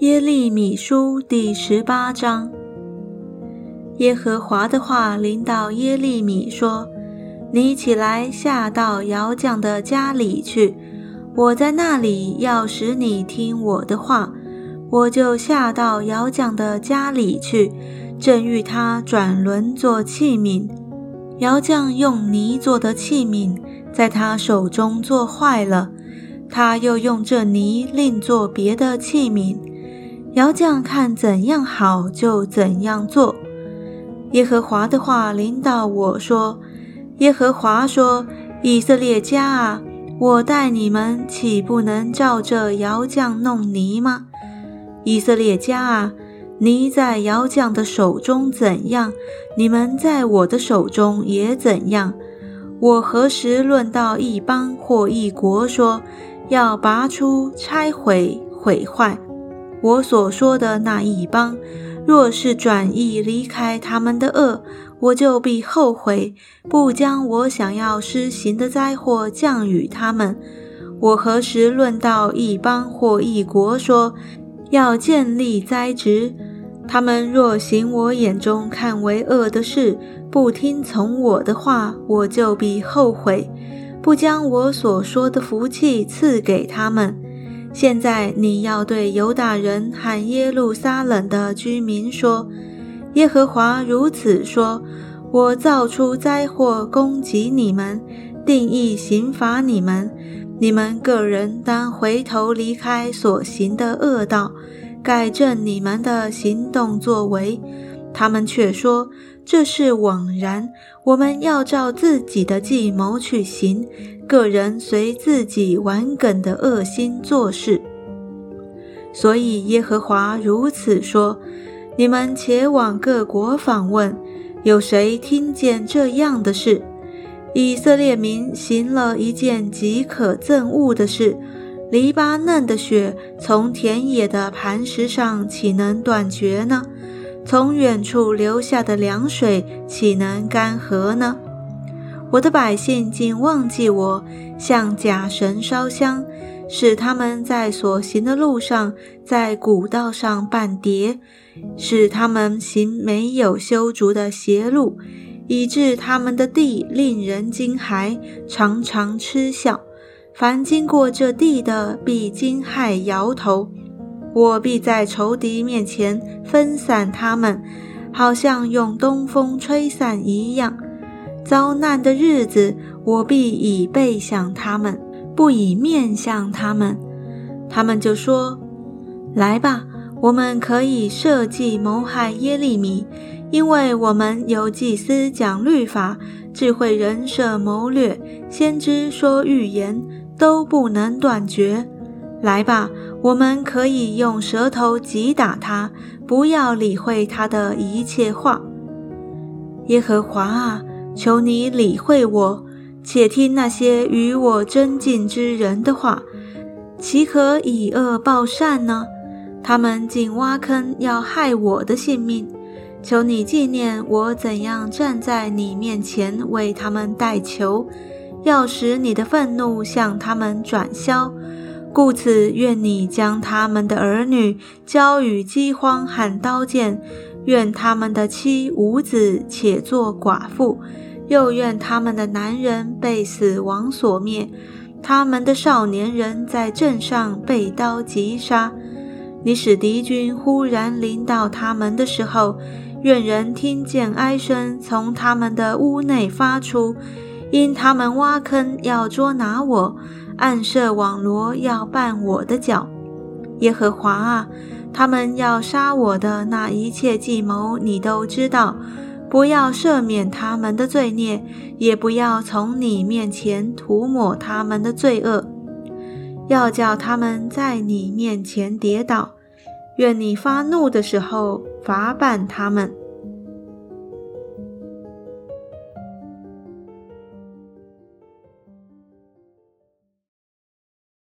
耶利米书第十八章，耶和华的话临到耶利米说：“你起来下到窑匠的家里去，我在那里要使你听我的话。我就下到窑匠的家里去，正欲他转轮做器皿。窑匠用泥做的器皿，在他手中做坏了，他又用这泥另做别的器皿。”窑匠看怎样好，就怎样做。耶和华的话领导我说：“耶和华说，以色列家啊，我待你们岂不能照这窑匠弄泥吗？以色列家啊，泥在窑匠的手中怎样，你们在我的手中也怎样。我何时论到一邦或一国，说要拔出、拆毁、毁坏？”我所说的那一邦，若是转意离开他们的恶，我就必后悔，不将我想要施行的灾祸降与他们。我何时论到一邦或一国，说要建立灾职？他们若行我眼中看为恶的事，不听从我的话，我就必后悔，不将我所说的福气赐给他们。现在你要对犹大人和耶路撒冷的居民说：“耶和华如此说：我造出灾祸攻击你们，定义刑罚你们。你们个人当回头离开所行的恶道，改正你们的行动作为。”他们却说：“这是枉然。我们要照自己的计谋去行。”个人随自己顽梗的恶心做事，所以耶和华如此说：你们且往各国访问，有谁听见这样的事？以色列民行了一件极可憎恶的事。黎巴嫩的雪从田野的磐石上岂能断绝呢？从远处流下的凉水岂能干涸呢？我的百姓竟忘记我，向假神烧香，使他们在所行的路上，在古道上绊跌，使他们行没有修竹的邪路，以致他们的地令人惊骇，常常嗤笑。凡经过这地的，必惊骇摇头。我必在仇敌面前分散他们，好像用东风吹散一样。遭难的日子，我必以背向他们，不以面向他们。他们就说：“来吧，我们可以设计谋害耶利米，因为我们有祭司讲律法，智慧人设谋略，先知说预言，都不能断绝。来吧，我们可以用舌头击打他，不要理会他的一切话。耶和华啊！”求你理会我，且听那些与我争竞之人的话，岂可以恶报善呢？他们竟挖坑要害我的性命。求你纪念我怎样站在你面前为他们代求，要使你的愤怒向他们转消。故此，愿你将他们的儿女交与饥荒和刀剑，愿他们的妻无子且做寡妇。又愿他们的男人被死亡所灭，他们的少年人在镇上被刀击杀。你使敌军忽然临到他们的时候，愿人听见哀声从他们的屋内发出，因他们挖坑要捉拿我，暗设网罗要绊我的脚。耶和华啊，他们要杀我的那一切计谋，你都知道。不要赦免他们的罪孽，也不要从你面前涂抹他们的罪恶，要叫他们在你面前跌倒。愿你发怒的时候罚办他们。